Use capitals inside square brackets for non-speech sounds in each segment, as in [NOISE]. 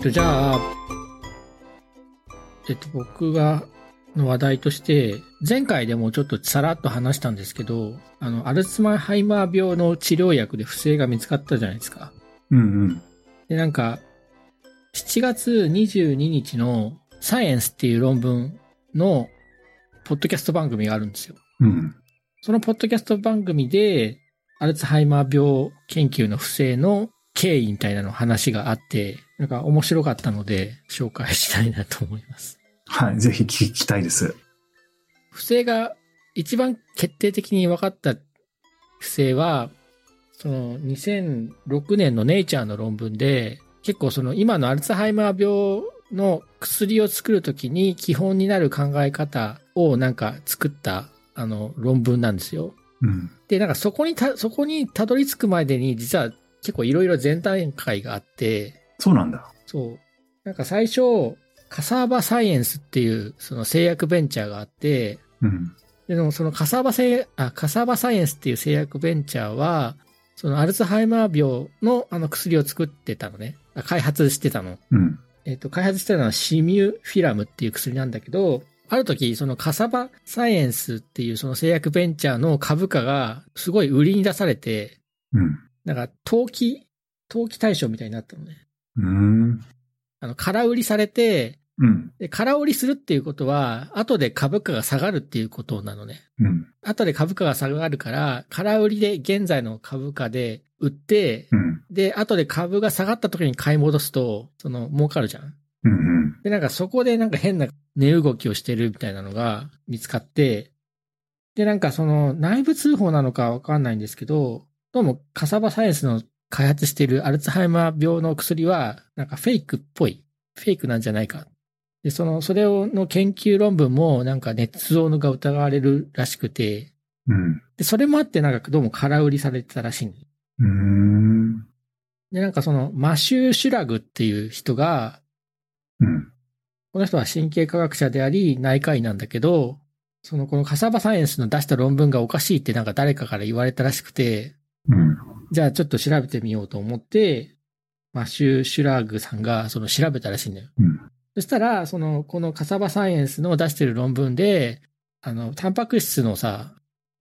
っと、じゃあ、えっと、僕が、の話題として、前回でもちょっとさらっと話したんですけど、あの、アルツハイマー病の治療薬で不正が見つかったじゃないですか。うんうん。で、なんか、7月22日のサイエンスっていう論文のポッドキャスト番組があるんですよ。うん。そのポッドキャスト番組で、アルツハイマー病研究の不正の経緯みたいなの話があって、なんか面白かったので紹介したいなと思います。はい。ぜひ聞きたいです。不正が一番決定的に分かった不正は、その2006年のネイチャーの論文で、結構その今のアルツハイマー病の薬を作るときに基本になる考え方をなんか作ったあの論文なんですよ。うん。で、なんかそこにた、そこにたどり着くまでに実は結構いろいろ前段階があって、そうなんだ。そう。なんか最初、カサーバサイエンスっていうその製薬ベンチャーがあって、うん。でもそのカサーバ製、あ、カサーバサイエンスっていう製薬ベンチャーは、そのアルツハイマー病のあの薬を作ってたのね。あ開発してたの。うん。えっ、と、開発してたのはシミュフィラムっていう薬なんだけど、ある時、そのカサバサイエンスっていうその製薬ベンチャーの株価がすごい売りに出されて、うん。なんか投機、投機対象みたいになったのね。うん。あの、空売りされて、うん。で、空売りするっていうことは、後で株価が下がるっていうことなのね。うん。後で株価が下がるから、空売りで現在の株価で売って、うん。で、後で株が下がった時に買い戻すと、その、儲かるじゃん。うん。で、なんかそこでなんか変な値動きをしてるみたいなのが見つかって、で、なんかその内部通報なのかわかんないんですけど、どうもカサバサイエンスの開発しているアルツハイマー病の薬は、なんかフェイクっぽい。フェイクなんじゃないか。で、その、それをの研究論文もなんか捏造のが疑われるらしくて、うん。で、それもあってなんかどうも空売りされてたらしいのうん。で、なんかその、マシュー・シュラグっていう人が、うん。この人は神経科学者であり、内科医なんだけど、その、このカサバサイエンスの出した論文がおかしいってなんか誰かから言われたらしくて、うん。じゃあちょっと調べてみようと思って、マシュー・シュラグさんがその調べたらしいんだよ。うん。そしたら、その、このカサバサイエンスの出してる論文で、あの、タンパク質のさ、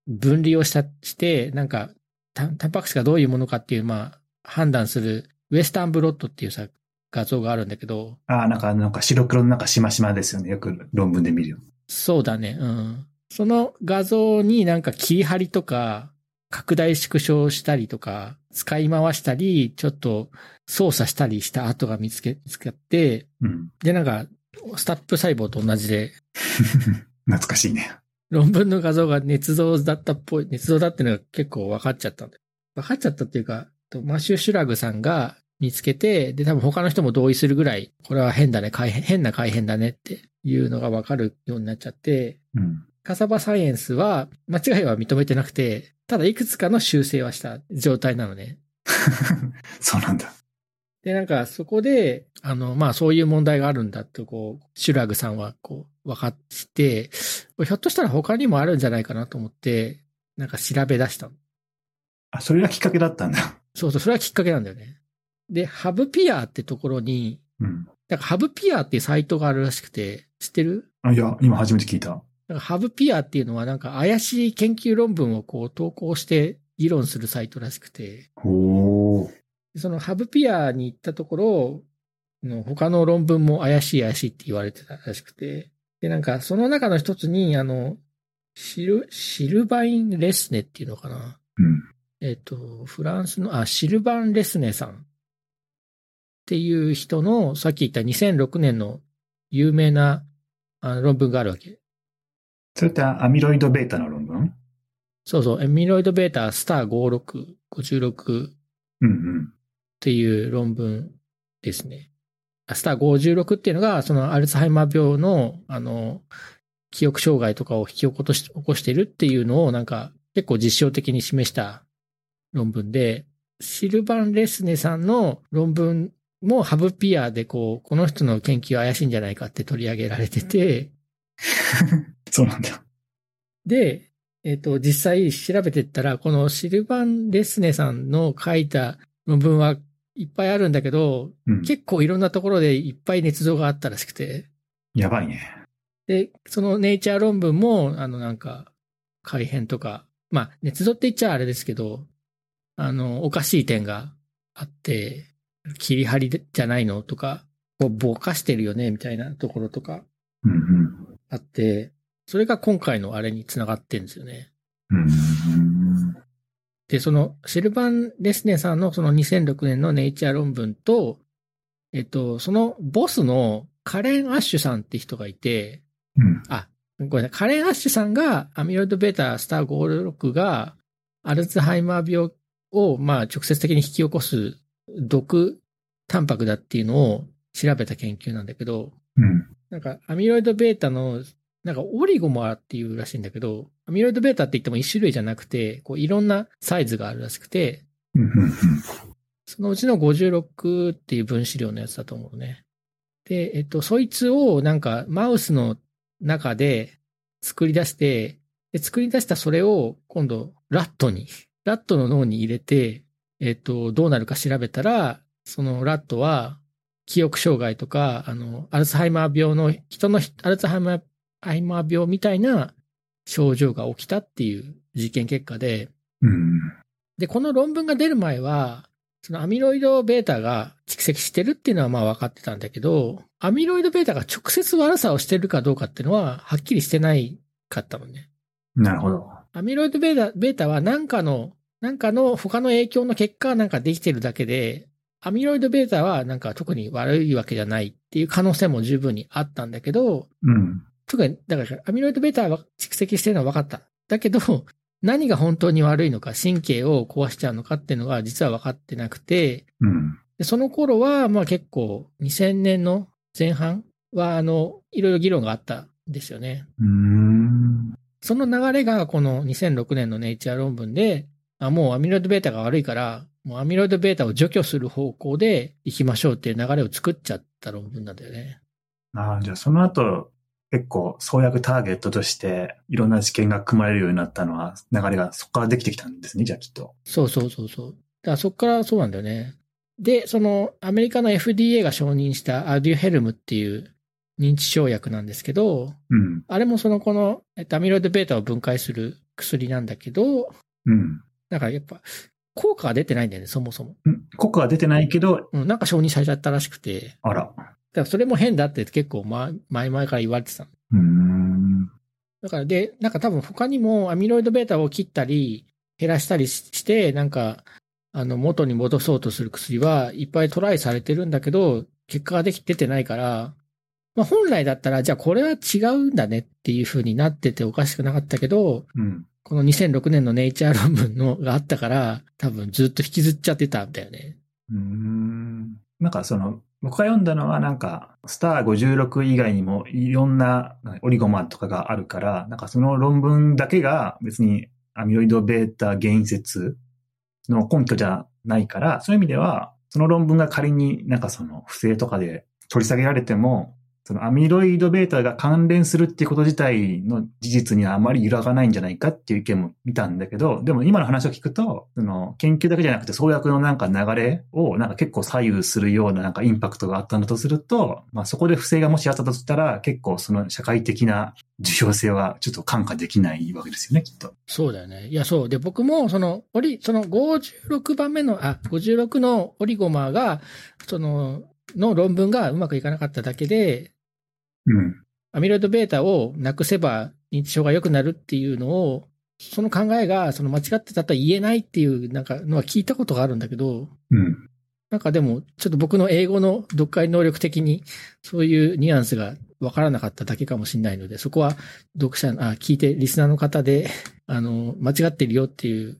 分離をした、して、なんか、タンタンパク質がどういうものかっていう、まあ、判断する、ウエスタンブロットっていうさ、画像があるんだけど、ああ、なんか、なんか白黒のなんかしましまですよね。よく論文で見るよ。そうだね、うん。その画像になんか切り張りとか、拡大縮小したりとか、使い回したり、ちょっと操作したりした跡が見つけ、見つかって、うん。で、なんか、スタップ細胞と同じで、[LAUGHS] 懐かしいね。論文の画像が捏造だったっぽい、捏造だってのが結構分かっちゃったんだよ。分かっちゃったっていうか、とマシュー・シュラグさんが見つけて、で、多分他の人も同意するぐらい、これは変だね、変な改変だねっていうのが分かるようになっちゃって、うん。カサバサイエンスは間違いは認めてなくて、ただいくつかの修正はした状態なのね。[LAUGHS] そうなんだ。で、なんかそこで、あの、まあそういう問題があるんだと、こう、シュラグさんはこう、分かって、ひょっとしたら他にもあるんじゃないかなと思って、なんか調べ出したの。あ、それがきっかけだったんだ。そうそう、それはきっかけなんだよね。で、ハブピアってところに、うん。なんかハブピアっていうサイトがあるらしくて、知ってる？あ、いや、今初めて聞いた。なんかハブピアっていうのはなんか怪しい研究論文をこう投稿して議論するサイトらしくて。そのハブピアに行ったところ、の他の論文も怪しい怪しいって言われてたらしくて、で、なんかその中の一つに、あの、シル、シルバイン・レスネっていうのかなうん。えっ、と、フランスの、あ、シルバン・レスネさんっていう人の、さっき言った2006年の有名なあの論文があるわけ。それってアミロイドベータの論文？そうそう、エミロイドベータスター56、56っうんうん。ていう論文ですね。あスター56っていうのが、そのアルツハイマー病の、あの、記憶障害とかを引き起こし起こしてるっていうのをなんか結構実証的に示した論文で、シルバン・レスネさんの論文もハブピアでこう、この人の研究怪しいんじゃないかって取り上げられてて、[LAUGHS] そうなんだ。で、えっ、と、実際調べてったら、このシルバン・レスネさんの書いた論文はいっぱいあるんだけど、うん。結構いろんなところでいっぱい捏造があったらしくて、やばいね。で、そのネイチャー論文も、あのなんか、改変とか、まあ、捏造って言っちゃあれですけど、あの、おかしい点があって、切り張りじゃないのとか、こうぼかしてるよねみたいなところとか。あって、それが今回のあれにつながってんですよね。うん。で、そのシルバン・レスネさんのその2006年のネイチャー論文と、えっと、そのボスのカレン・アッシュさんって人がいて、うん。あ、ごめんなさい。カレン・アッシュさんがアミロイド β スター56がアルツハイマー病をまあ直接的に引き起こす毒タンパクだっていうのを調べた研究なんだけど、うん。なんかアミロイド β のなんかオリゴモアっていうらしいんだけど、アミロイド β って言っても一種類じゃなくて、こういろんなサイズがあるらしくて、そのうちの56っていう分子量のやつだと思うね。で、えっと、そいつをなんかマウスの中で作り出して、で作り出したそれを今度ラットに、ラットの脳に入れて、えっと、どうなるか調べたら、そのラットは記憶障害とか、あの、アルツハイマー病の、人のアルツハイマーハイマー病みたいな症状が起きたっていう実験結果で、うん。で、この論文が出る前は、そのアミロイド β が蓄積してるっていうのはまあ分かってたんだけど、アミロイド β が直接悪さをしてるかどうかっていうのははっきりしてないかったのね。なるほど。アミロイド β, β は何かの、なんかの他の影響の結果なんかできてるだけで、アミロイド β はなんか特に悪いわけじゃないっていう可能性も十分にあったんだけど、うん。 特に、だから、アミロイド β は蓄積してるのは分かった。だけど、何が本当に悪いのか、神経を壊しちゃうのかっていうのが実は分かってなくて、うん。でその頃は、まあ結構、2000年の前半は、あの、いろいろ議論があったんですよね。うん。その流れが、この2006年のネイチャー論文で、あもうアミロイド β が悪いから、もうアミロイド β を除去する方向で行きましょうっていう流れを作っちゃった論文なんだよね。ああ、じゃあその後、 結構創薬ターゲットとしていろんな試験が組まれるようになったのは、流れがそこからできてきたんですね、じゃあきっと。そうそうそうそう。だからそこからそうなんだよね。で、そのアメリカの FDA が承認したアデュヘルムっていう認知症薬なんですけど、うん。あれもそのこのえっとアミロイド β を分解する薬なんだけど、うん。だからやっぱ効果が出てないんだよね、そもそも。んココは出てないけど、うん、なんか承認されちゃったらしくて、あら。だからそれも変だって結構前前々から言われてた。だからで、なんか多分他にもアミロイド β を切ったり減らしたりしして、なんか、あの元に戻そうとする薬はいっぱいトライされてるんだけど、結果ができ出てないから、まあ本来だったら、じゃあこれは違うんだねっていう風になってておかしくなかったけど、うん。この2006年のネイチャー論文のがあったから、多分ずっと引きずっちゃってたんだよね。うーん。なんかその、僕が読んだのはなんか、スター56以外にもいろんなオリゴマとかがあるから、なんかその論文だけが別にアミロイド β 原因説の根拠じゃないから、そういう意味では、その論文が仮になんかその不正とかで取り下げられても、そのアミロイド β が関連するっていうこと自体の事実にはあまり揺らがないんじゃないかっていう意見も見たんだけど、でも今の話を聞くと、その研究だけじゃなくて創薬のなんか流れをなんか結構左右するようななんかインパクトがあったんだとすると、まあそこで不正がもしあったとしたら結構その社会的な重要性はちょっと感化できないわけですよね、きっと。そうだよね。いや、そう。で、僕も、その、オリ、その56番目の、あ、56のオリゴマが、その、の論文がうまくいかなかっただけで、うん。アミロイド β をなくせば認知症が良くなるっていうのを、その考えが、その間違ってたとは言えないっていう、なんか、のは聞いたことがあるんだけど、うん。なんかでも、ちょっと僕の英語の読解能力的に、そういうニュアンスがわからなかっただけかもしれないので、そこは読者、あ、聞いて、リスナーの方で、あの、間違ってるよっていう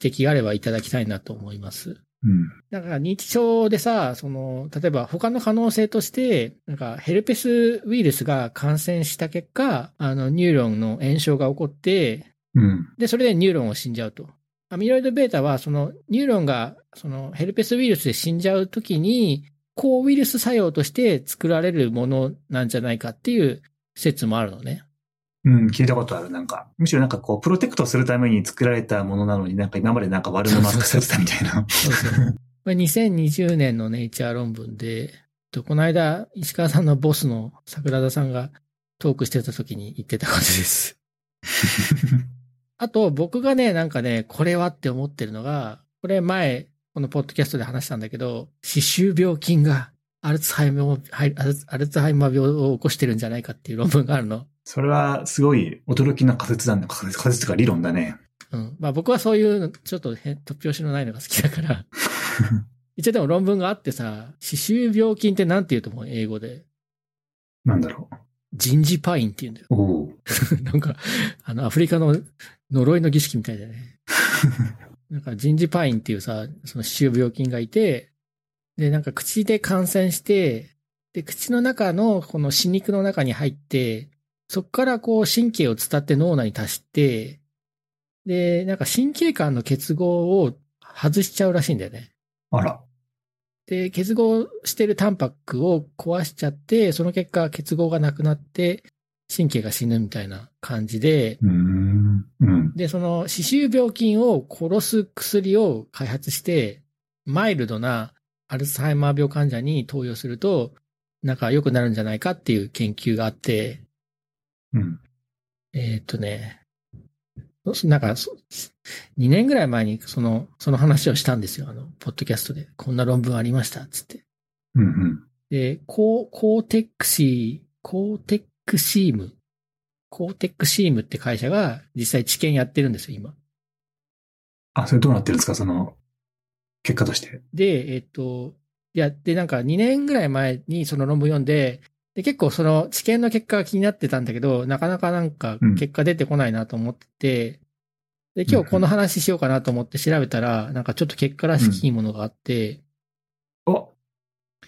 指摘があればいただきたいなと思います。うん。だから認知症でさ、その、例えば他の可能性として、なんかヘルペスウイルスが感染した結果、あの、ニューロンの炎症が起こって、うん。で、それでニューロンを死んじゃうと。アミロイド β は、その、ニューロンが、その、ヘルペスウイルスで死んじゃうときに、抗ウイルス作用として作られるものなんじゃないかっていう説もあるのね。うん、聞いたことある。なんか、むしろなんかこう、プロテクトするために作られたものなのになんか今までなんか悪者扱いされてたみたいな。そうそう。これ2020年のネイチャー論文で、とこの間、石川さんのボスの桜田さんがトークしてた時に言ってたことです。[LAUGHS] あと、僕がね、なんかね、これはって思ってるのが、これ前、このポッドキャストで話したんだけど、歯周病菌がアルツハイマー病を起こしてるんじゃないかっていう論文があるの。それはすごい驚きな仮説だね。仮説仮説とか理論だね。うん。まあ僕はそういうの、ちょっとへ突拍子のないのが好きだから。[LAUGHS] 一応でも論文があってさ、歯周病菌ってなんて言うと思う？英語で。なんだろジンジパインって言うんだよ。う。おお。なんか、あの、アフリカの呪いの儀式みたいだね。[LAUGHS] なんか、ジンジパインっていうさ、その歯周病菌がいて、で、なんか口で感染して、で、口の中のこの歯肉の中に入って、そこからこう神経を伝って脳内に達して、で、なんか神経管の結合を外しちゃうらしいんだよね。あら。で、結合してるタンパクを壊しちゃって、その結果結合がなくなって、神経が死ぬみたいな感じで、うーん。うん。で、その歯周病菌を殺す薬を開発して、マイルドなアルツハイマー病患者に投与すると、なんか良くなるんじゃないかっていう研究があって、うん。えーっとね、そなんか、そ2年ぐらい前にその、その話をしたんですよ。あの、ポッドキャストで。こんな論文ありました、つって。うん。うん。で、コー、コーテックシー、コーテックシーム、コーテックシームって会社が実際治験やってるんですよ、今。あ、それどうなってるんですか？その、結果として。で、えっと、いや、で、なんか2年ぐらい前にその論文読んで、で、結構その治験の結果が気になってたんだけど、なかなかなんかうん。結果出てこないなと思ってて、で、今日この話しようかなと思って調べたら、なんかちょっと結果らしきものがあって、お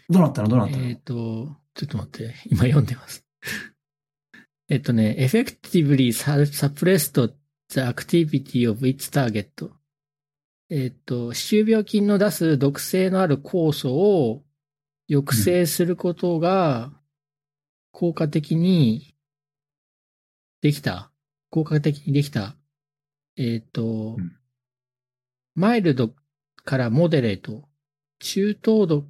どうなったの？どうなったの、えっ、と、ちょっと待って、今読んでます。[LAUGHS] えっとね、effectively suppressed the activity of its target. えっと、歯周病菌の出す毒性のある酵素を抑制することが効果的にできた。効果的にできた。えっと、うんマイルドからモデレート。中等度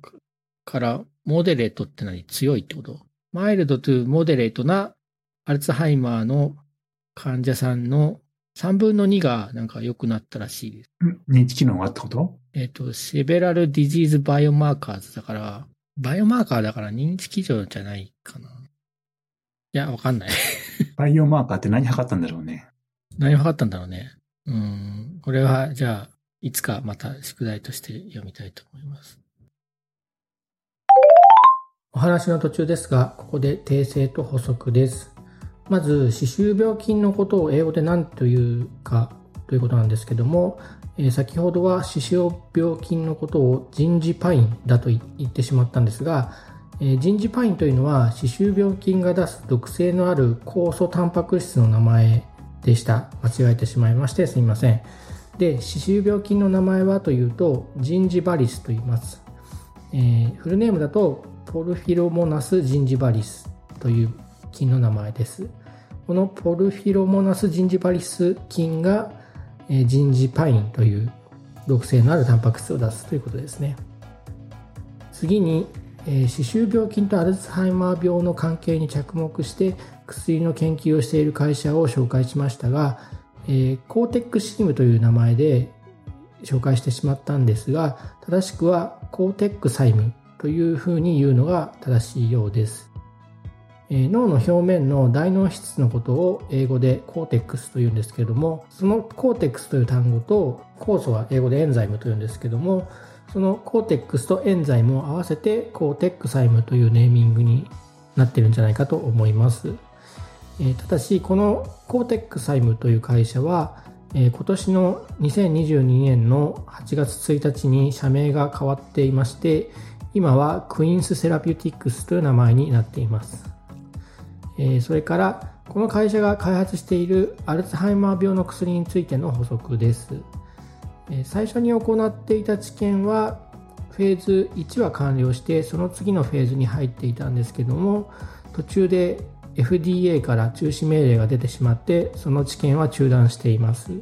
からモデレートって何？強いってこと？マイルドとモデレートなアルツハイマーの患者さんの3分の2がなんか良くなったらしいです。ん認知機能があったこと？えっ、と、セベラルディジーズバイオマーカーズだから、バイオマーカーだから認知基準じゃないかな。いや、わかんない。[LAUGHS] バイオマーカーって何測ったんだろうね。何を測ったんだろうね。うん。これは、じゃあ、いつかまた宿題として読みたいと思います。お話の途中ですが、ここで訂正と補足です。まず、歯周病菌のことを英語で何というかということなんですけども、えー先ほどは歯周病菌のことをジンジパインだと言ってしまったんですが、えージンジパインというのは歯周病菌が出す毒性のある酵素タンパク質の名前でした。間違えてしまいましてすみません。で、歯周病菌の名前はというと、ジンジバリスと言います。えーフルネームだと、ポルフィロモナスジンジバリスという菌の名前です。このポルフィロモナスジンジバリス菌が、えージンジパインという毒性のあるタンパク質を出すということですね。次に、え歯周病菌とアルツハイマー病の関係に着目して薬の研究をしている会社を紹介しましたが、えーコーテックシームという名前で紹介してしまったんですが正しくは Cortexyme というふうに言うのが正しいようです、えー脳の表面の大脳皮質のことを英語で cortex というんですけどもその cortex という単語と酵素は英語で enzyme というんですけどもその cortex と enzyme を合わせて Cortexyme というネーミングになってるんじゃないかと思います。えーただし、この Cortexyme という会社は、えー今年の2022年の8月1日に社名が変わっていまして、今は Quince Therapeutics という名前になっています。えーそれから、この会社が開発しているアルツハイマー病の薬についての補足です。最初に行っていた治験はフェーズ1は完了してその次のフェーズに入っていたんですけども途中で FDA から中止命令が出てしまってその治験は中断しています、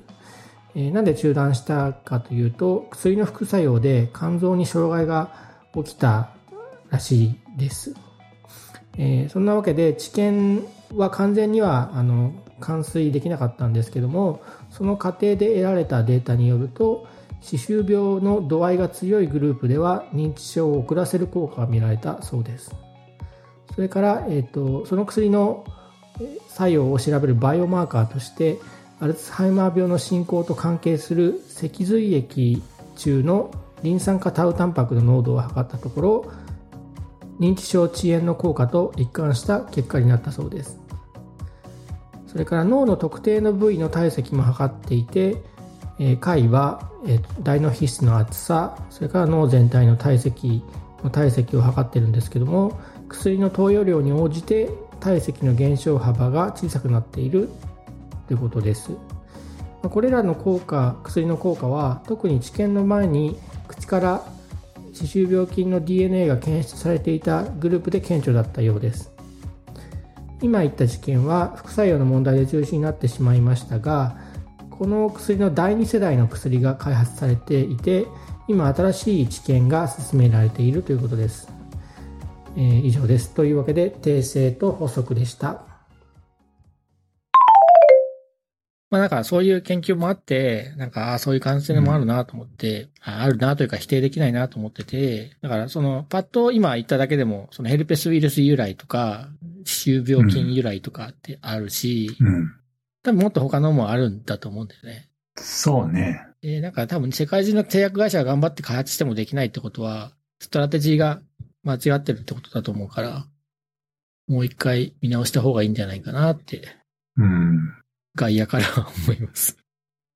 えなんで中断したかというと、薬の副作用で肝臓に障害が起きたらしいです。えそんなわけで治験は完全にはあの完遂できなかったんですけどもその過程で得られたデータによると歯周病の度合いが強いグループでは認知症を遅らせる効果が見られたそうです。それから、えー、とその薬のえ作用を調べるバイオマーカーとしてアルツハイマー病の進行と関係する脊髄液中のリン酸化タウタンパクの濃度を測ったところ認知症遅延の効果と一貫した結果になったそうです。それから脳の特定の部位の体積も測っていて、えー解は、えー大脳皮質の厚さそれから脳全体の体積の体積を測ってるんですけども薬の投与量に応じて体積の減少幅が小さくなっているということです。これらの効果薬の効果は特に治験の前に口から歯周病菌の DNA が検出されていたグループで顕著だったようです。今言った事件は副作用の問題で中止になってしまいましたがこの薬の第2世代の薬が開発されていて今新しい治験が進められているということです、えー以上です。というわけで訂正と補足でした。まあなんかそういう研究もあって、なんか、そういう感染もあるなと思って、ああるなというか否定できないなと思ってて、だからその、パッと今言っただけでも、そのヘルペスウイルス由来とか、歯周病菌由来とかってあるし、うん。多分もっと他のもあるんだと思うんだよね。そうね。で、なんか多分世界中の製薬会社が頑張って開発してもできないってことは、ストラテジーが間違ってるってことだと思うから、もう一回見直した方がいいんじゃないかなって、うん。外野から思います。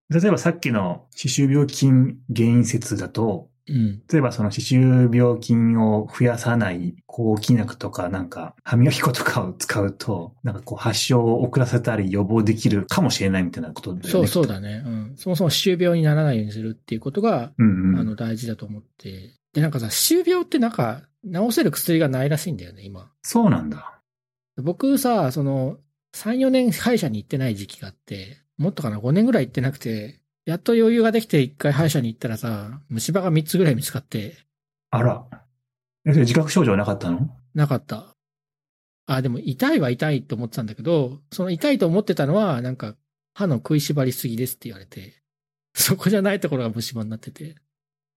例えばさっきの歯周病菌原因説だと、うん。例えばその歯周病菌を増やさない抗菌薬とかなんか歯磨き粉とかを使うと、なんかこう発症を遅らせたり予防できるかもしれないみたいなことだよね。そうそう。だね。うん。そもそも歯周病にならないようにするっていうことが、うんうん。あの、大事だと思って。で、なんかさ、歯周病ってなんか、治せる薬がないらしいんだよね、今。そうなんだ。僕さ、その、3、4年歯医者に行ってない時期があって、もっとかな、5年ぐらい行ってなくて、やっと余裕ができて1回歯医者に行ったらさ、虫歯が3つぐらい見つかって、あら。え、それ自覚症状なかったの？なかった。あ、でも痛いは痛いと思ってたんだけど、その痛いと思ってたのは、なんか、歯の食いしばりすぎですって言われて、そこじゃないところが虫歯になってて。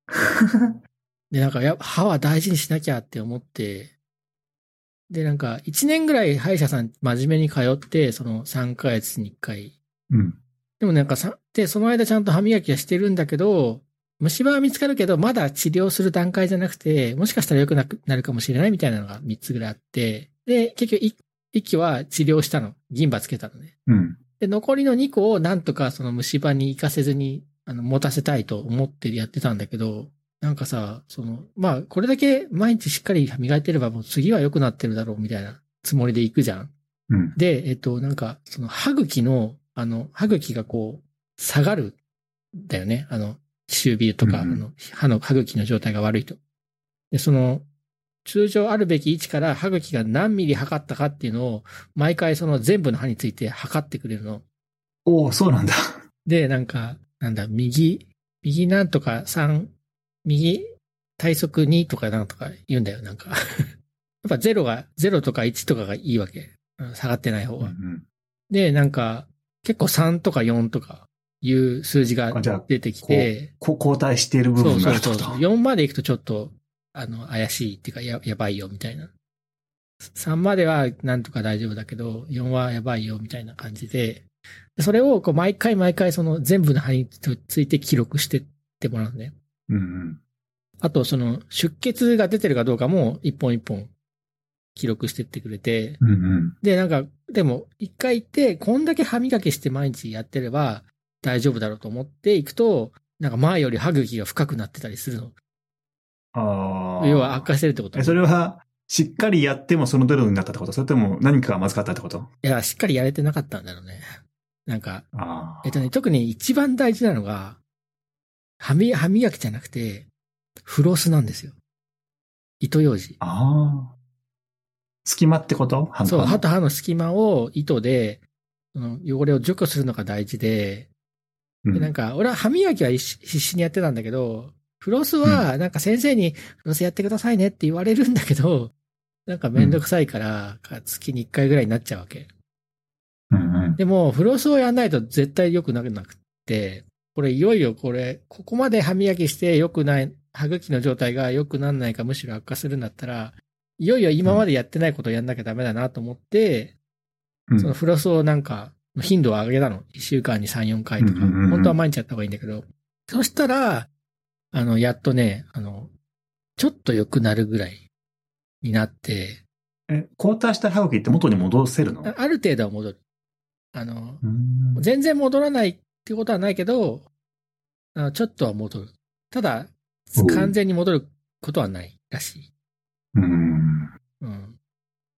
[LAUGHS] で、なんか、や歯は大事にしなきゃって思って、で、なんか、1年ぐらい歯医者さん真面目に通って、その3ヶ月に1回。うん。でもなんかさ、で、その間ちゃんと歯磨きはしてるんだけど、虫歯は見つかるけど、まだ治療する段階じゃなくて、もしかしたら良くなくなるかもしれないみたいなのが3つぐらいあって、で、結局1期は治療したの。銀歯つけたのね。うん。で、残りの2個をなんとかその虫歯に行かせずに、あの、持たせたいと思ってやってたんだけど、なんかさ、その、まあ、これだけ毎日しっかり磨いてればもう次は良くなってるだろうみたいなつもりで行くじゃん。うん。で、えっと、なんか、その歯茎の、あの、歯茎がこう、下がる、んだよね。あの、歯周病とか、うんうんあの、歯の、歯茎の状態が悪いと。で、その、通常あるべき位置から歯茎が何ミリ測ったかっていうのを、毎回その全部の歯について測ってくれるの。おおそうなんだ。で、なんか、なんだ、右、右なんとか3、右体側2とかなんとか言うんだよ、なんか。[LAUGHS] やっぱ0が、0とか1とかがいいわけ。うん下がってない方は。うんで、なんか、結構3とか4とかいう数字が出てきて、こ交代している部そう分がそうそうそう。あるってこと？4まで行くとちょっと、あの、怪しいっていうか、や、やばいよ、みたいな。3まではなんとか大丈夫だけど、4はやばいよ、みたいな感じで、でそれをこう毎回毎回その全部の歯について記録してってもらうね。うんうん。あとその出血が出てるかどうかも一本一本記録してってくれて、うんうん。で、なんか、でも、一回行って、こんだけ歯磨きして毎日やってれば大丈夫だろうと思って行くと、なんか前より歯茎が深くなってたりするの。ああ。要は悪化してるってこと。え、それは、しっかりやってもその程度になったってこと？それとも何かがまずかったってこと？いや、しっかりやれてなかったんだろうね。なんか、ああ。えっとね、特に一番大事なのが、歯み、歯磨きじゃなくて、フロスなんですよ。糸ようじ。ああ。隙間ってこと？歯のそう、歯と歯の隙間を糸で、その汚れを除去するのが大事で、で、なんか、俺は歯磨きは必死にやってたんだけど、フロスは、なんか先生に、フロスやってくださいねって言われるんだけど、なんかめんどくさいから、月に1回ぐらいになっちゃうわけ。うんうん。でも、フロスをやんないと絶対良くなくなくって、これいよいよこれ、ここまで歯磨きして良くない、歯茎の状態が良くなんないかむしろ悪化するんだったら、いよいよ今までやってないことをやんなきゃダメだなと思って、うんそのフロスをなんか、頻度を上げたの。1週間に3、4回とか。本当は毎日やった方がいいんだけど。そしたら、あの、やっとね、あの、ちょっと良くなるぐらいになって、え、交代した歯茎って元に戻せるの？あある程度は戻る。あの、うん全然戻らないってことはないけど、あのちょっとは戻る。ただ完全に戻ることはないらしい。うん。うん。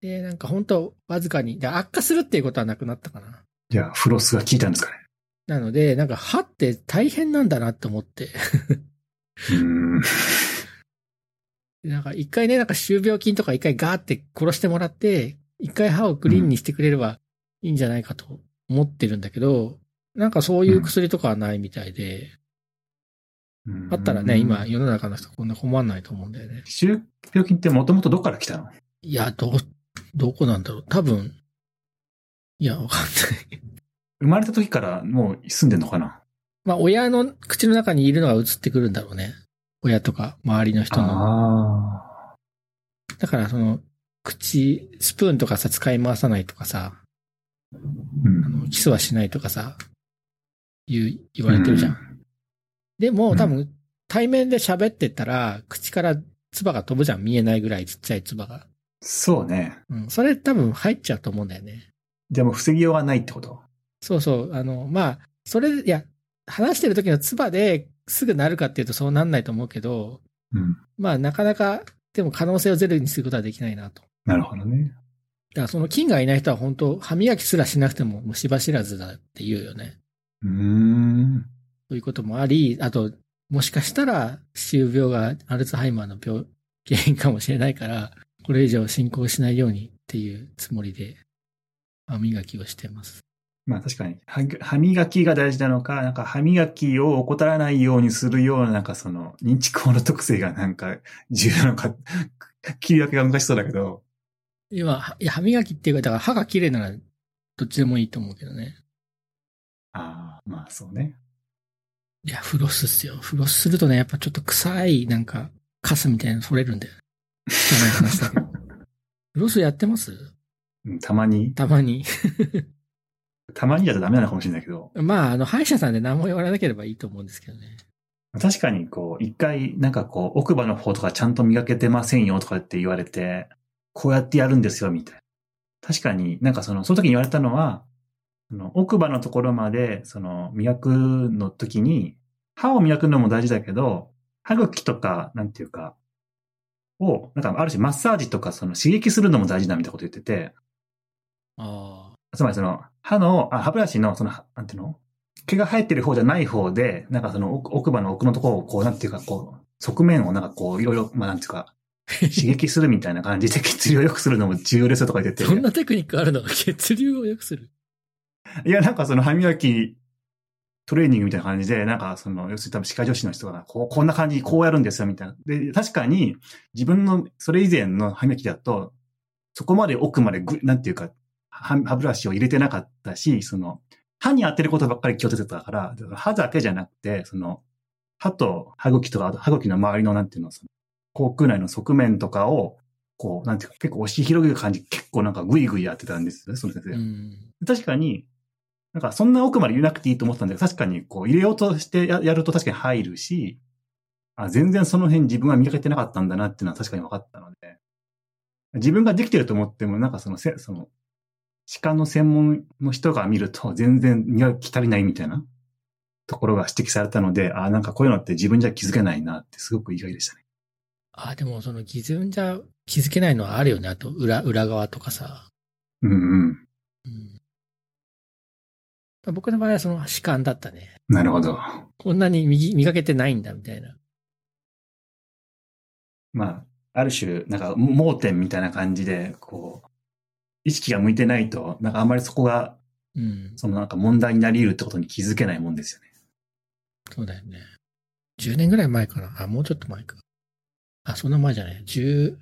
で、なんか本当わずかに、で悪化するっていうことはなくなったかな。じゃあ、フロスが効いたんですかね。なので、なんか歯って大変なんだなって思って。うん。[LAUGHS] なんか一回ね、なんか歯周病菌とか一回ガーって殺してもらって、一回歯をクリーンにしてくれればいいんじゃないかと思ってるんだけど、なんかそういう薬とかはないみたいで、あったらね、今世の中の人こんな困んないと思うんだよね。歯周病菌ってもともとどこから来たの？いや、ど、どこなんだろう。多分、いや、わかんない。生まれた時からもう住んでんのかな？まあ、親の口の中にいるのが移ってくるんだろうね。親とか、周りの人の。だから、その、口、スプーンとかさ、使い回さないとかさ、うんあのキスはしないとかさ、言う、言われてるじゃん。ん。でも、うん多分、対面で喋ってったら、口から唾が飛ぶじゃん。見えないぐらいちっちゃい唾が。そうね。うん。それ多分入っちゃうと思うんだよね。じゃあもう防ぎようがないってこと？そうそう。あの、まあ、それ、いや、話してる時の唾ですぐなるかっていうとそうなんないと思うけど、うん。まあ、なかなか、でも可能性をゼロにすることはできないなと。なるほどね。だからその菌がいない人は本当、歯磨きすらしなくても虫歯知らずだって言うよね。うーん。そういうこともあり、あと、もしかしたら、歯周病がアルツハイマーの病、原因かもしれないから、これ以上進行しないようにっていうつもりで、歯磨きをしてます。まあ確かに、歯歯磨きが大事なのか、なんか歯磨きを怠らないようにするような、なんかその、認知行動特性がなんか重要なのか、切り分けが難しそうだけど、今、はいや歯磨きっていうか、だから歯が綺麗なら、どっちでもいいと思うけどね。ああ、まあそうね。いや、フロスっすよ。フロスするとね、やっぱちょっと臭い、なんか、カスみたいなの取れるんだよ。汚い話だけど。[LAUGHS] フロスやってます？うんたまに、たまに。[LAUGHS] たまにだとダメなのかもしれないけど、まあ、あの、歯医者さんで何も言われなければいいと思うんですけどね。確かにこう、一回、なんかこう、奥歯の方とかちゃんと磨けてませんよとかって言われて、こうやってやるんですよ、みたいな。確かになんかその、その時に言われたのは、その奥歯のところまで、その、磨くの時に、歯を磨くのも大事だけど、歯茎とか、なんていうか、を、なんかある種マッサージとかその刺激するのも大事だみたいなこと言ってて、あつまりその、歯の、あ、歯ブラシの、その、なんていうの？毛が生えてる方じゃない方で、なんかその奥奥歯の奥のところをこう、なんていうか、こう、側面をなんかこう、いろいろ、まあなんていうか、[LAUGHS] 刺激するみたいな感じで血流を良くするのも重要ですよとか言ってあ。そんて。なテクニックあるの？血流を良くする。[LAUGHS] いや、なんかその歯磨きトレーニングみたいな感じで、なんかその、要するに多分歯科女子の人が、こう、こんな感じ、こうやるんですよ、みたいな。で、確かに、自分の、それ以前の歯磨きだと、そこまで奥までぐ、なんていうか、歯歯ブラシを入れてなかったし、その、歯に当てることばっかり気をつけてたから、だから歯だけじゃなくて、その、歯と歯茎とか、歯茎の周りの、なんていうの、その、口腔内の側面とかを、こう、なんていうか、結構押し広げる感じ、結構なんかグイグイやってたんですよね、その先生。うん。確かに、なんかそんな奥まで入れなくていいと思ったんだけど、確かにこう入れようとしてややると確かに入るし、あ、全然その辺自分は磨けてなかったんだなっていうのは確かに分かったので、自分ができてると思っても、なんかそのせ、その、歯科の専門の人が見ると全然磨き足りないみたいなところが指摘されたので、あ、なんかこういうのって自分じゃ気づけないなってすごく意外でしたね。あ、でもその自分じゃ気づけないのはあるよね。あと、裏、裏側とかさ。うんうん。うん。僕の場合はその歯間だったね。なるほど。こんなに磨磨けてないんだ、みたいな。まあ、ある種、なんか盲点みたいな感じで、こう、意識が向いてないと、なんかあんまりそこが、うん。そのなんか問題になり得るってことに気づけないもんですよね。そうだよね。10年ぐらい前かな。あ、もうちょっと前か。あ、そんな前じゃない。18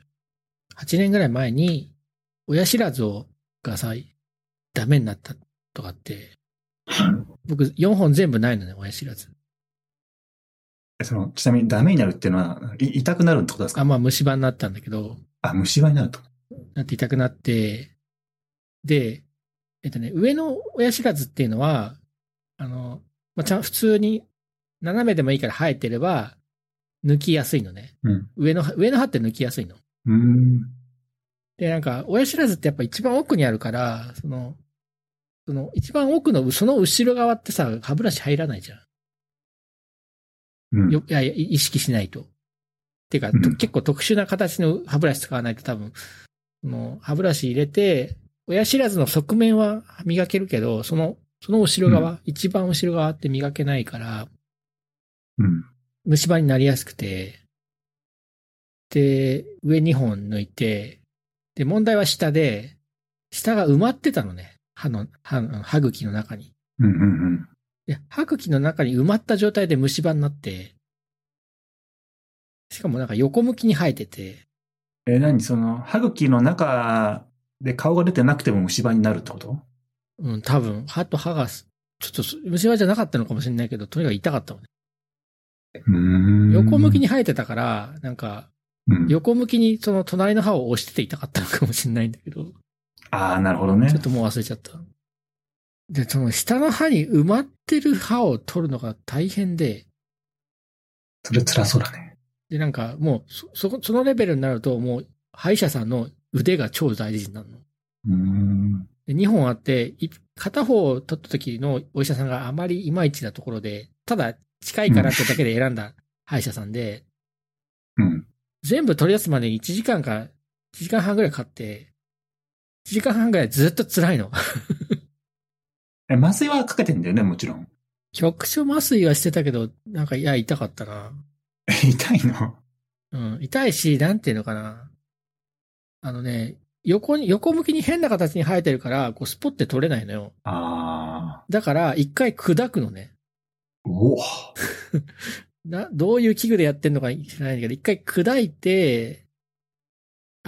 年ぐらい前に、親知らずをがさ、ダメになったとかって、僕4本全部ないのね、親知らず。えその、ちなみにダメになるっていうのは、い痛くなるってことですか？あ、まあ虫歯になったんだけど、あ、虫歯になると。なって痛くなって、で、えっとね、上の親知らずっていうのは、あの、まあ、ちゃん、普通に斜めでもいいから生えてれば、抜きやすいのね。うん。上の、上の歯って抜きやすいの。うーん。で、なんか、親知らずってやっぱ一番奥にあるから、その、その、一番奥の、その後ろ側ってさ、歯ブラシ入らないじゃん。うん。よ、いやいや、意識しないと。っていうか、うんと結構特殊な形の歯ブラシ使わないと多分、その歯ブラシ入れて、親知らずの側面は磨けるけど、その、その後ろ側、一番後ろ側って磨けないから、うん。虫歯になりやすくて、で、上2本抜いて、で、問題は下で、下が埋まってたのね。歯の、歯の、歯茎の中に。うん。うん。うん。で、歯茎の中に埋まった状態で虫歯になって、しかもなんか横向きに生えてて、えー何？その、歯茎の中で顔が出てなくても虫歯になるってこと？うん、多分、歯と歯がす、ちょっとす虫歯じゃなかったのかもしれないけど、とにかく痛かったのね。うーん。横向きに生えてたから、なんか、うん。横向きにその隣の歯を押してて痛かったのかもしれないんだけど、ああ、なるほどねちょっ。ともう忘れちゃった。で、その下の歯に埋まってる歯を取るのが大変で、それ辛そうだね。で、なんかもう、そ、そこ、そのレベルになると、もう、歯医者さんの腕が超大事になるの。うーん。で2本あって、い片方を取った時のお医者さんがあまりいまいちなところで、ただ近いからってだけで選んだ歯医者さんで、うん。全部取り出すまでに1時間か、1時間半ぐらいかかって、1時間半ぐらいずっと辛いの。[LAUGHS] え、麻酔はかけてんだよね、もちろん。局所麻酔はしてたけど、なんか、いや、痛かったな。え痛いの？うん、痛いし、なんていうのかな。あのね、横に、横向きに変な形に生えてるから、こう、スポって取れないのよ。ああ。だから、一回砕くのね。おお。[LAUGHS] な、どういう器具でやってんのか知らないんだけど、一回砕いて、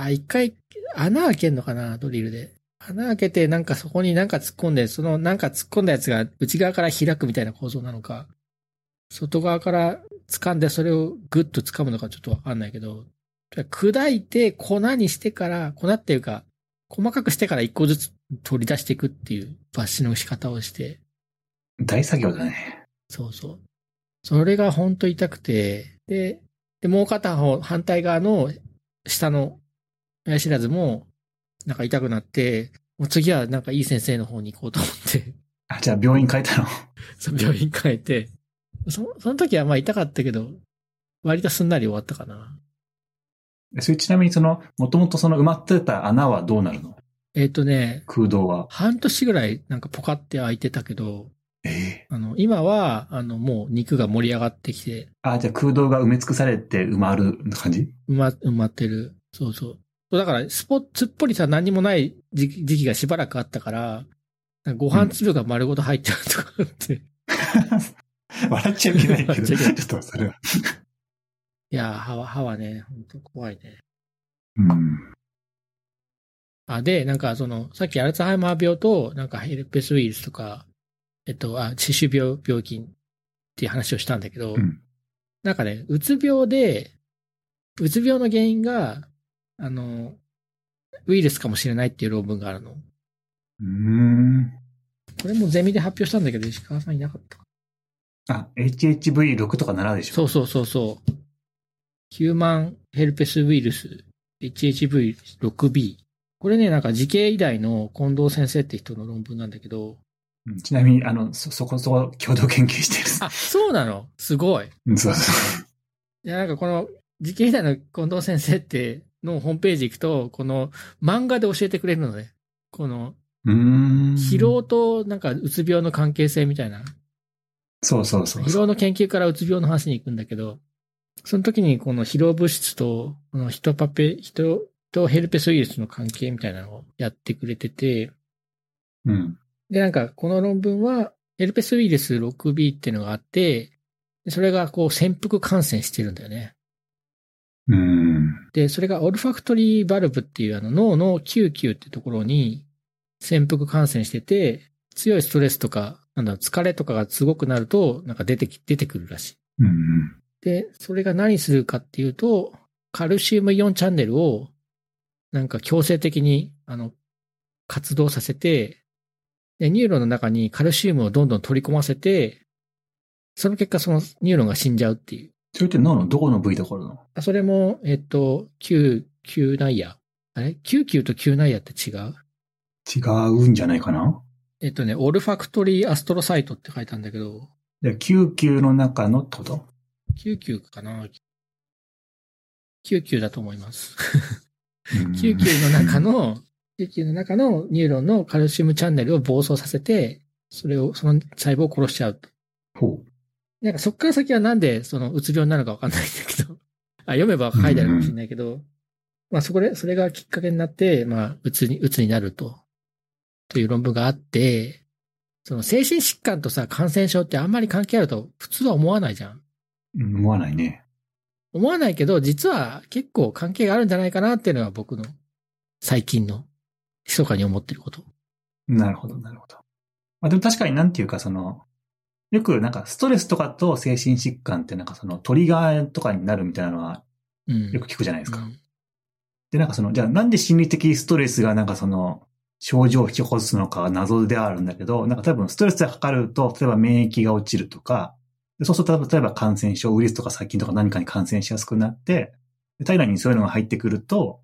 あ、一回穴開けんのかな、ドリルで。穴開けて、なんかそこになんか突っ込んで、そのなんか突っ込んだやつが内側から開くみたいな構造なのか、外側から掴んでそれをグッと掴むのかちょっとわかんないけど、砕いて粉にしてから、粉っていうか、細かくしてから一個ずつ取り出していくっていう抜歯の仕方をして、大作業だね。そうそう。それが本当痛くて、で、で、もう片方、反対側の下の親知らずも、なんか痛くなって、もう次はなんかいい先生の方に行こうと思って、あ、じゃあ病院変えたの？[LAUGHS] その病院変えて、そその時はまあ痛かったけど、割とすんなり終わったかな。えそれちなみにその、もともとその埋まってた穴はどうなるの？えっ、とね、空洞は。半年ぐらいなんかポカって開いてたけど、ええあの、今は、あの、もう肉が盛り上がってきて、あ、じゃあ空洞が埋め尽くされて埋まる感じ？埋ま、埋まってる。そうそう。だから、スポ、つっぽりさ、何にもない時期時期がしばらくあったから、かご飯粒が丸ごと入っちゃうとかあって。[LAUGHS] 笑っちゃいけないけど、[LAUGHS] ちょっとそれは。いやー、歯は、歯はね、本当怖いね。うん。あ、で、なんかその、さっきアルツハイマー病と、なんかヘルペスウイルスとか、えっと、あ、歯周病、病菌っていう話をしたんだけど、うんなんかね、うつ病で、うつ病の原因が、あの、ウイルスかもしれないっていう論文があるの。うーん。これもゼミで発表したんだけど、石川さんいなかったかあ、HHV6 とか7でしょそうそうそうそう。ヒューマンヘルペスウイルス HHV6B。これね、なんか慈恵医大の近藤先生って人の論文なんだけど、うんちなみに、あの、そ、そこそこ共同研究してあ、そうなの？すごい。そうそう。いや、なんかこの慈恵医大の近藤先生ってのホームページ行くと、この漫画で教えてくれるのね。この。疲労となんかうつ病の関係性みたいな。そうそうそう。疲労の研究からうつ病の話に行くんだけど、その時にこの疲労物質と、このヒトパペ、ヒトとヘルペスウイルスの関係みたいなのをやってくれてて、うん。で、なんかこの論文は、ヘルペスウイルス 6B っていうのがあって、でそれがこう潜伏感染してるんだよね。うん。で、それがオルファクトリーバルブっていうあの脳の9球ってところに潜伏感染してて、強いストレスとか、なんだ疲れとかがすごくなると、なんか出てき、出てくるらしい。うん。で、それが何するかっていうと、カルシウムイオンチャンネルを、なんか強制的に、あの、活動させて、で、ニューロンの中にカルシウムをどんどん取り込ませて、その結果そのニューロンが死んじゃうっていう。それって脳の？どこの部位で起こるの？あそれも、えっと、嗅、嗅内野。あれ ?9 球と9内野って違う？違うんじゃないかな？えっとね、オルファクトリーアストロサイトって書いたんだけど、で、救急の中のってこと？9球かな ?9 球だと思います。うん救急の中の、救急の中のニューロンのカルシウムチャンネルを暴走させて、それを、その細胞を殺しちゃうと。ほなんかそっから先はなんでそのうつ病になるのかわかんないんだけど、[LAUGHS] あ、読めば書いてあるかもしれないけど、まあそこで、それがきっかけになって、まあ、うつに、うつになると、という論文があって、その精神疾患とさ、感染症ってあんまり関係あると普通は思わないじゃん。う。うん思わないね。思わないけど、実は結構関係があるんじゃないかなっていうのが僕の最近の密かに思ってること。なるほど、なるほど。まあでも確かになんていうかその、よくなんかストレスとかと精神疾患ってなんかそのトリガーとかになるみたいなのはうん。よく聞くじゃないですか。うんで、なんかその、じゃあなんで心理的ストレスがなんかその、症状を引き起こすのかは謎ではあるんだけど、なんか多分ストレスがかかると、例えば免疫が落ちるとか、でそうすると例えば感染症、ウイルスとか細菌とか何かに感染しやすくなって、で体内にそういうのが入ってくると、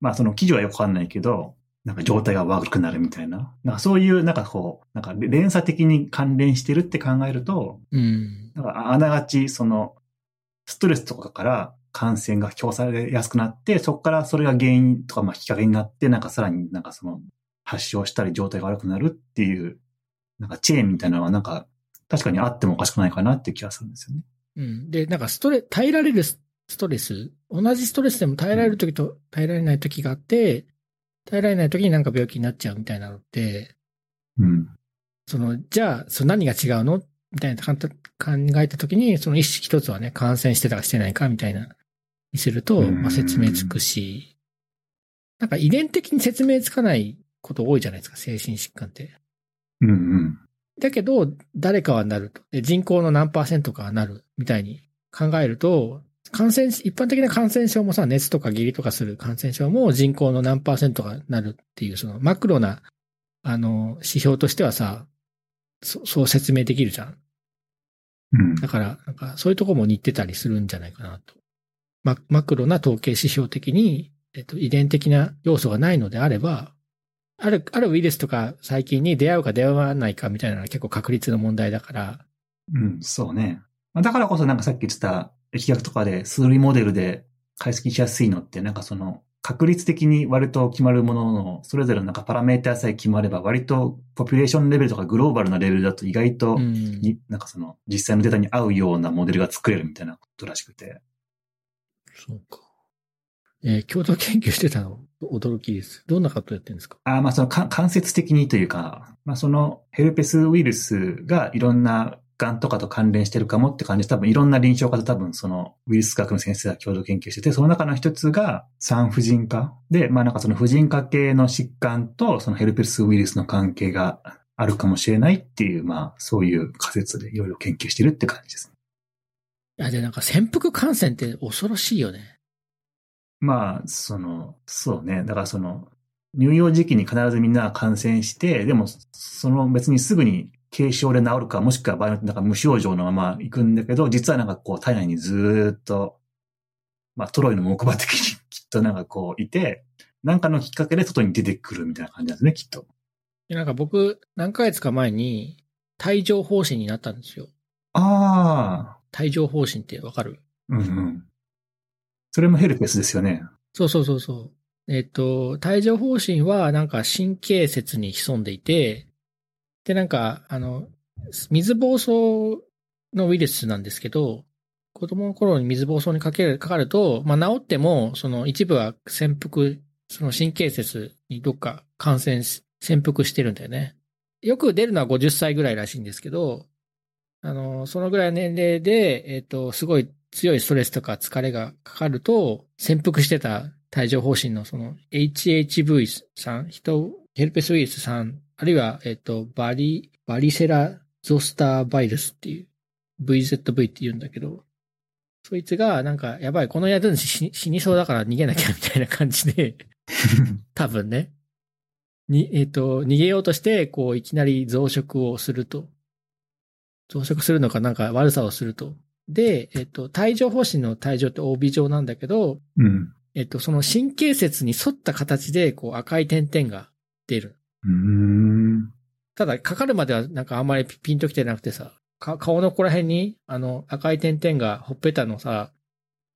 まあその記事はよくわかんないけど、なんか状態が悪くなるみたいな。なんかそういう、なんかこう、なんか連鎖的に関連してるって考えると、うん。なんかあながちその、ストレスとかから感染が強されやすくなって、そこからそれが原因とか、まあ、きっかけになって、なんかさらになんかその、発症したり状態が悪くなるっていう、なんかチェーンみたいなのはなんか、確かにあってもおかしくないかなっていう気がするんですよね。うん。で、なんかストレ、耐えられるストレス、同じストレスでも耐えられる時と耐えられない時があって、耐えられない時になんか病気になっちゃうみたいなのって、うん。その、じゃあ、その何が違うのみたいな考えた時に、その一式一つはね、感染してたかしてないかみたいな、にすると、うんまあ、説明つくし、なんか遺伝的に説明つかないこと多いじゃないですか、精神疾患って。うんうん。だけど、誰かはなると。で人口の何パーセントかはなるみたいに考えると、感染、一般的な感染症もさ、熱とか下痢とかする感染症も人口の何パーセントがなるっていう、そのマクロな、あの、指標としてはさ、そそう説明できるじゃん。うん。だから、なんか、そういうとこも似てたりするんじゃないかなと。ママクロな統計指標的に、えっと、遺伝的な要素がないのであれば、ある、あるウイルスとか細菌に出会うか出会わないかみたいなのは結構確率の問題だから、うん、そうね。まあだからこそなんかさっき言ってた疫学とかで数類モデルで解析しやすいのって、なんかその確率的に割と決まるものの、それぞれのなんかパラメーターさえ決まれば割とポピュレーションレベルとかグローバルなレベルだと意外と、なんかその実際のデータに合うようなモデルが作れるみたいなことらしくて。そうか。えー共同研究してたの驚きです。どんなことやってるんですか？あーまあそのか間接的にというか、まあそのヘルペスウイルスがいろんな癌とかと関連してるかもって感じで多分いろんな臨床家と多分そのウイルス学の先生が共同研究してて、その中の一つが産婦人科で、まあなんかその婦人科系の疾患とそのヘルペスウイルスの関係があるかもしれないっていう、まあそういう仮説でいろいろ研究してるって感じです。いや、で、なんか潜伏感染って恐ろしいよね。まあ、その、そうね。だからその、乳幼児期に必ずみんな感染して、でも、その別にすぐに軽症で治るか、もしくは場合によってなんか無症状のまま行くんだけど、実はなんかこう体内にずーっと、まあトロイの木馬的に [LAUGHS] きっとなんかこういて、なんかのきっかけで外に出てくるみたいな感じなんですね、きっと。でなんか僕、何ヶ月か前に、帯状疱疹になったんですよ。ああ、帯状疱疹ってわかる？うんうん。それもヘルペスですよね。そうそうそうそう。えっ、と、帯状疱疹はなんか神経節に潜んでいて、で、なんか、あの、水疱瘡のウイルスなんですけど、子供の頃に水疱瘡にかける、かかると、まあ治っても、その一部は潜伏、その神経節にどっか感染し、潜伏してるんだよね。よく出るのは50歳ぐらいらしいんですけど、あの、そのぐらいの年齢で、えっ、と、すごい強いストレスとか疲れがかかると、潜伏してた帯状疱疹のその HHV さん、人、ヘルペスウイルスさん、あるいは、えっ、と、バリ、バリセラゾスターバイルスっていう、VZV って言うんだけど、そいつが、なんか、やばい、この宿主死にそうだから逃げなきゃみたいな感じで、[LAUGHS] 多分ね。に、えっ、ー、と、逃げようとして、こう、いきなり増殖をすると。増殖するのかなんか悪さをすると。で、えっ、ー、と、帯状疱疹の帯状って帯状なんだけど、うん。えっ、ー、と、その神経節に沿った形で、こう、赤い点々が出る。うん。ただ、かかるまではなんかあんまりピンときてなくてさ、顔のここら辺に、あの、赤い点々が、ほっぺたのさ、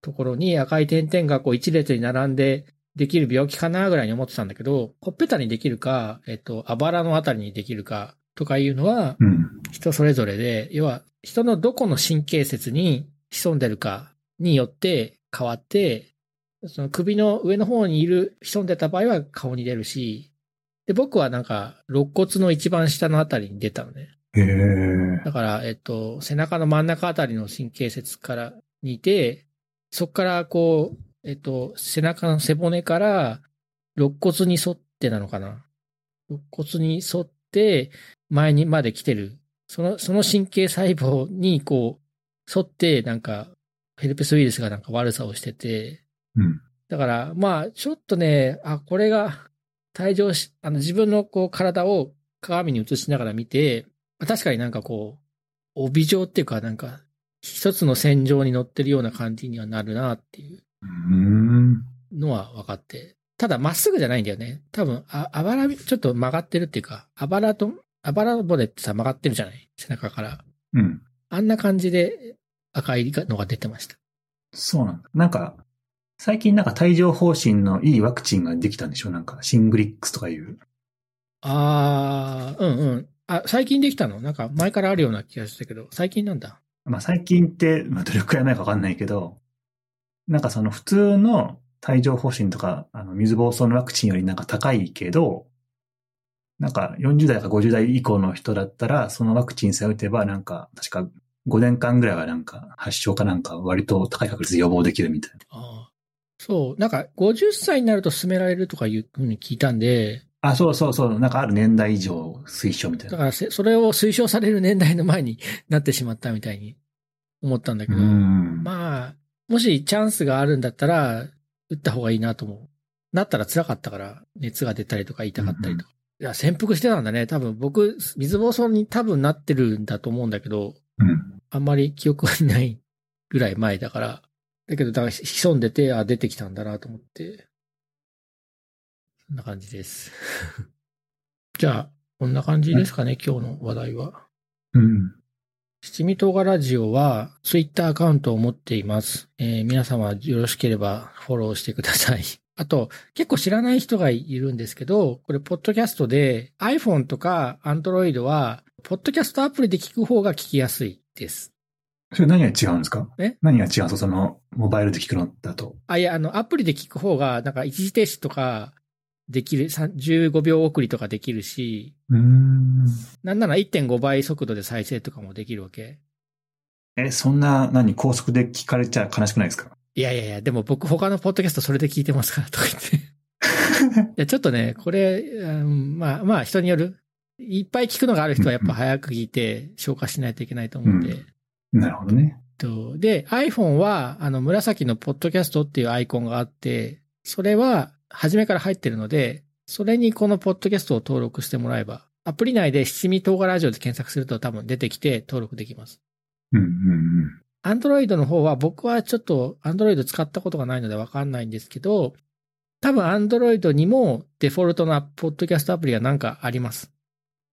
ところに赤い点々がこう一列に並んでできる病気かなぐらいに思ってたんだけど、ほっぺたにできるか、えっと、あばらのあたりにできるかとかいうのは、人それぞれで、要は人のどこの神経節に潜んでるかによって変わって、その首の上の方にいる、潜んでた場合は顔に出るし、で、僕はなんか、肋骨の一番下のあたりに出たのね。へだから、えっと、背中の真ん中あたりの神経節からにいて、そこからこう、えっと、背中の背骨から肋骨に沿ってなのかな。肋骨に沿って前にまで来てる。その、その神経細胞にこう、沿ってなんか、ヘルペスウイルスがなんか悪さをしてて。うん。だから、まあ、ちょっとね、あ、これが、退場し、あの、自分のこう、体を鏡に映しながら見て、確かになんかこう、帯状っていうかなんか、一つの線上に乗ってるような感じにはなるなっていうのは分かって。ただ、まっすぐじゃないんだよね。多分、あ、あばら、ちょっと曲がってるっていうか、あばらと、あばら骨ってさ、曲がってるじゃない？背中から。うん。あんな感じで赤いのが出てました。そうなんだ。なんか、最近なんか帯状疱疹のいいワクチンができたんでしょ？なんか、シングリックスとかいう。あー、うんうん。あ、最近できたの？なんか前からあるような気がしたけど、最近なんだ？まあ最近って、まあどれくらい前かわかんないけど、なんかその普通の帯状疱疹とか、あの水疱瘡のワクチンよりなんか高いけど、なんか40代か50代以降の人だったら、そのワクチンさえ打てば、なんか確か5年間ぐらいはなんか発症かなんか割と高い確率で予防できるみたいな。ああそう。なんか50歳になると進められるとかいうふうに聞いたんで、あ、そうそうそう。なんかある年代以上推奨みたいな。だから、それを推奨される年代の前に [LAUGHS] なってしまったみたいに思ったんだけど。まあ、もしチャンスがあるんだったら、打った方がいいなと思う。なったら辛かったから、熱が出たりとか痛かったりとか。いや、潜伏してたんだね。多分僕、水暴走に多分なってるんだと思うんだけど、うん、あんまり記憶はないぐらい前だから。だけど、だから潜んでて、あ、出てきたんだなと思って。そんな感じです。[LAUGHS] じゃあ、こんな感じですかね、今日の話題は。うん。七味唐辛ラジオは、ツイッターアカウントを持っています。えー、皆様よろしければフォローしてください。[LAUGHS] あと、結構知らない人がいるんですけど、これ、ポッドキャストで iPhone とか Android は、ポッドキャストアプリで聞く方が聞きやすいです。それ何が違うんですか？え？何が違うその、モバイルで聞くのだと。あ、いや、あの、アプリで聞く方が、なんか一時停止とか、できる、15秒送りとかできるし、うんなんなら1.5倍速度で再生とかもできるわけ。え、そんな、何、高速で聞かれちゃ悲しくないですか？いやいやいや、でも僕他のポッドキャストそれで聞いてますからとか言って。[LAUGHS] いや、ちょっとね、これ、うん、まあまあ人による。いっぱい聞くのがある人はやっぱ早く聞いて消化しないといけないと思うんで。うん、なるほどね。で、iPhone は、あの、紫のポッドキャストっていうアイコンがあって、それは、初めから入ってるので、それにこのポッドキャストを登録してもらえば、アプリ内で七味唐辛ラジオで検索すると多分出てきて登録できます。うんうんうん。アンドロイドの方は僕はちょっとアンドロイド使ったことがないのでわかんないんですけど、多分アンドロイドにもデフォルトなポッドキャストアプリがなんかあります。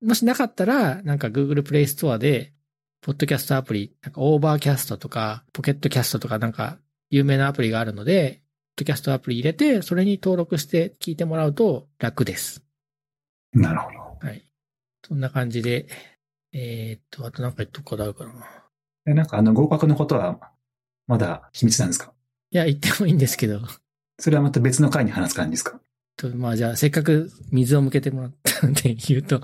もしなかったら、なんか Google Play Store で、ポッドキャストアプリ、なんか Overcast とか、 Pocket Casts とかなんか有名なアプリがあるので、ポッドキャストアプリ入れて、それに登録して聞いてもらうと楽です。なるほど。はい。そんな感じで、えー、っと、あとなんか言っとくことあるかな。え、なんかあの合格のことは、まだ秘密なんですか？いや、言ってもいいんですけど。それはまた別の回に話す感じですか？と、まあじゃあ、せっかく水を向けてもらったんで言うと、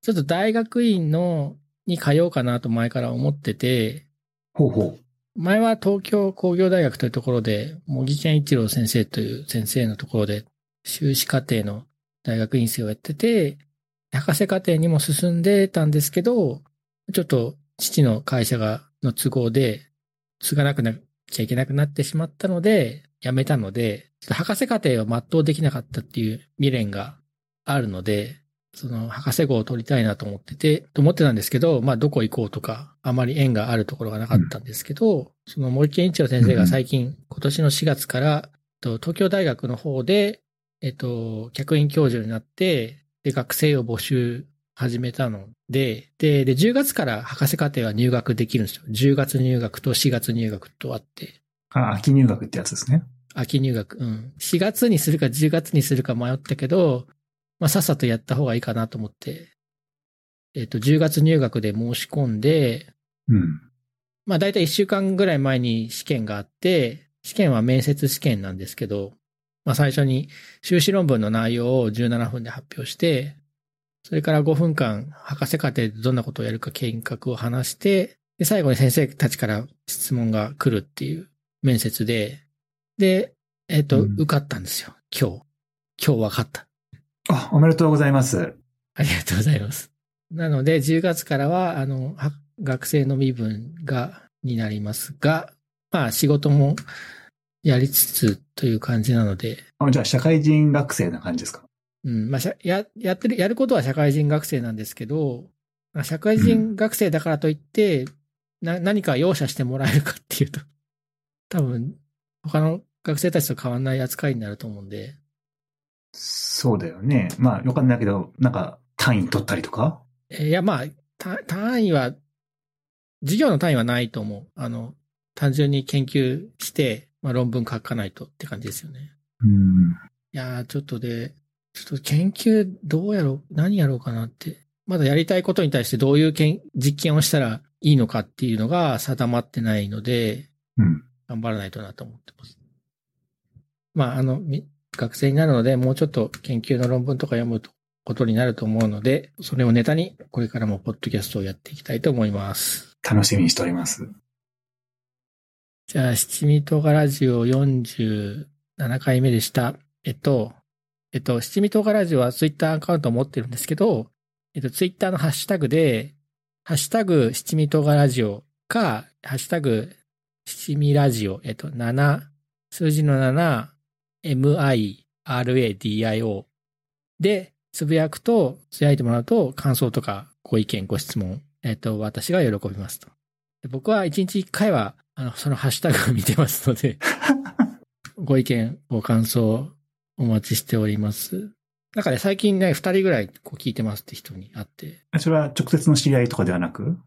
ちょっと大学院のに通おうかなと前から思ってて、ほうほ前は東京工業大学というところで、茂木健一郎先生という先生のところで、修士課程の大学院生をやってて、博士課程にも進んでたんですけど、ちょっと父の会社が、の都合で、継がなくなきゃいけなくなってしまったので、辞めたので、博士課程を全うできなかったっていう未練があるので、その博士号を取りたいなと思ってて、と思ってたんですけど、まあどこ行こうとか、あまり縁があるところがなかったんですけど、その森健一郎先生が最近、今年の4月から、と東京大学の方で、えっと、客員教授になって、で、学生を募集始めたので、で、で、10月から博士課程は入学できるんですよ。10月入学と4月入学とあって、う。あ、秋入学ってやつですね。秋入学、うん。4月にするか10月にするか迷ったけど、まあ、さっさとやった方がいいかなと思って、えっ、と、10月入学で申し込んで、うん。まあ、だいたい1週間ぐらい前に試験があって、試験は面接試験なんですけど、まあ、最初に修士論文の内容を17分で発表して、それから5分間、博士課程でどんなことをやるか計画を話して、で、最後に先生たちから質問が来るっていう面接で、で、えっ、と、うん受かったんですよ。今日。今日分かった。あ、おめでとうございます。ありがとうございます。なので、10月からは、あの、は学生の身分が、になりますが、まあ、仕事もやりつつという感じなので、あじゃあ、社会人学生な感じですか？うん、まあ、や、やってる、やることは社会人学生なんですけど、まあ社会人学生だからといって、な、何か容赦してもらえるかっていうと、多分、他の学生たちと変わんない扱いになると思うんで、そうだよね。まあ、よかんないけど、なんか、単位取ったりとか？えーいや、まあ、た単位は、授業の単位はないと思う。あの、単純に研究して、まあ、論文書かないとって感じですよね。うん。いやー、ちょっとで、ちょっと研究どうやろう、何やろうかなって。まだやりたいことに対してどういうけん実験をしたらいいのかっていうのが定まってないので、うん。頑張らないとなと思ってます。まあ、あの、み学生になるので、もうちょっと研究の論文とか読むとことになると思うので、それをネタにこれからもポッドキャストをやっていきたいと思います。楽しみにしております。じゃあ、七味唐辛ラジオ47回目でした。えっと、えっと、七味唐辛ラジオはツイッターアカウントを持ってるんですけど、えっと、ツイッターのハッシュタグで、ハッシュタグ七味唐辛ラジオか、ハッシュタグ七味ラジオ、えっと、7、数字の7、MIRADIO で、つぶやくと、つぶやいてもらうと、感想とかご意見、ご質問、えっと、私が喜びますと。で僕は一日一回は、あの、そのハッシュタグを見てますので、[LAUGHS] ご意見、ご感想、お待ちしております。なんかね、最近ね、二人ぐらいこう聞いてますって人に会って、それは直接の知り合いとかではなく？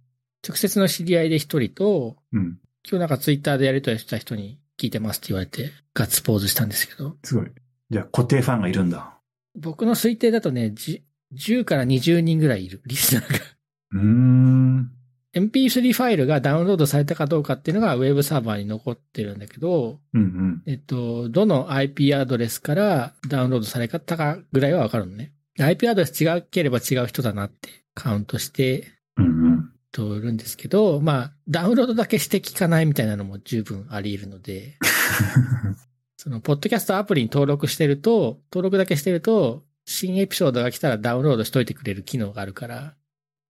直接の知り合いで一人と、うん。今日なんかツイッターでやりとりした人に聞いてますって言われて、ガッツポーズしたんですけど、すごい。じゃあ、固定ファンがいるんだ。僕の推定だとね、じ10から20人ぐらいいる、リスナーが。うーん。MP3 ファイルがダウンロードされたかどうかっていうのがウェブサーバーに残ってるんだけど、うんうん。えっと、どの IP アドレスからダウンロードされたかぐらいはわかるのね。で IP アドレス違ければ違う人だなってカウントしてうんうん。とるんですけど、まあ、ダウンロードだけして聞かないみたいなのも十分あり得るので、[LAUGHS] その、ポッドキャストアプリに登録してると、登録だけしてると、新エピソードが来たらダウンロードしといてくれる機能があるから、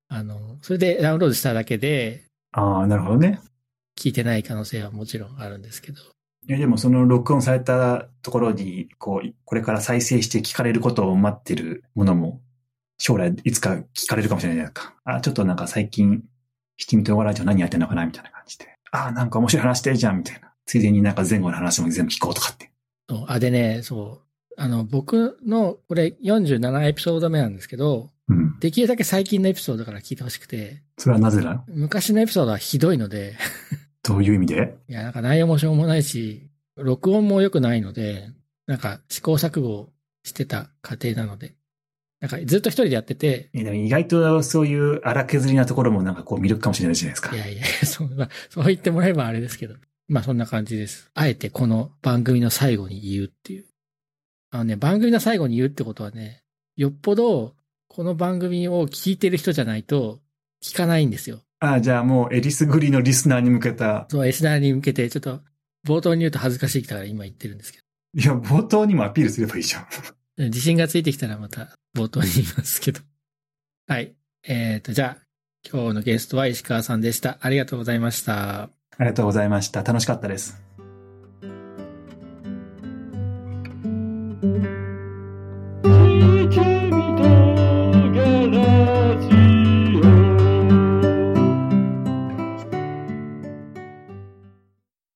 あの、それでダウンロードしただけで、ああ、なるほどね。聞いてない可能性はもちろんあるんですけど。いや、でもその録音されたところに、こう、これから再生して聞かれることを待ってるものも、将来いつか聞かれるかもしれないじゃないですか。あ、ちょっとなんか最近、七味唐辛ラジオ何やってんのかなみたいな感じで。あ、なんか面白い話してるじゃんみたいな。ついでになんか前後の話も全部聞こうとかって。そうあ、でね、そう。あの、僕の、これ47エピソード目なんですけど、うん。できるだけ最近のエピソードから聞いてほしくて、それはなぜだ？昔のエピソードはひどいので、どういう意味で？いや、なんか内容もしょうもないし、録音も良くないので、なんか試行錯誤してた過程なので、なんかずっと一人でやってて、いやでも意外とそういう荒削りなところもなんかこう魅力かもしれないじゃないですか。いやいや、[LAUGHS] そう、まあ、そう言ってもらえばあれですけど。まあそんな感じです。あえてこの番組の最後に言うっていう。あのね、番組の最後に言うってことはね、よっぽどこの番組を聞いてる人じゃないと聞かないんですよ。ああ、じゃあもう、エリスグリのリスナーに向けた。そう、リスナーに向けて、ちょっと、冒頭に言うと恥ずかしいから今言ってるんですけいや、冒頭にもアピールすればいいじゃん。[LAUGHS] 自信がついてきたらまた冒頭に言いますけど。[LAUGHS] はい。えっ、ー、と、じゃあ、今日のゲストは石川さんでした。ありがとうございました。ありがとうございました。楽しかったです。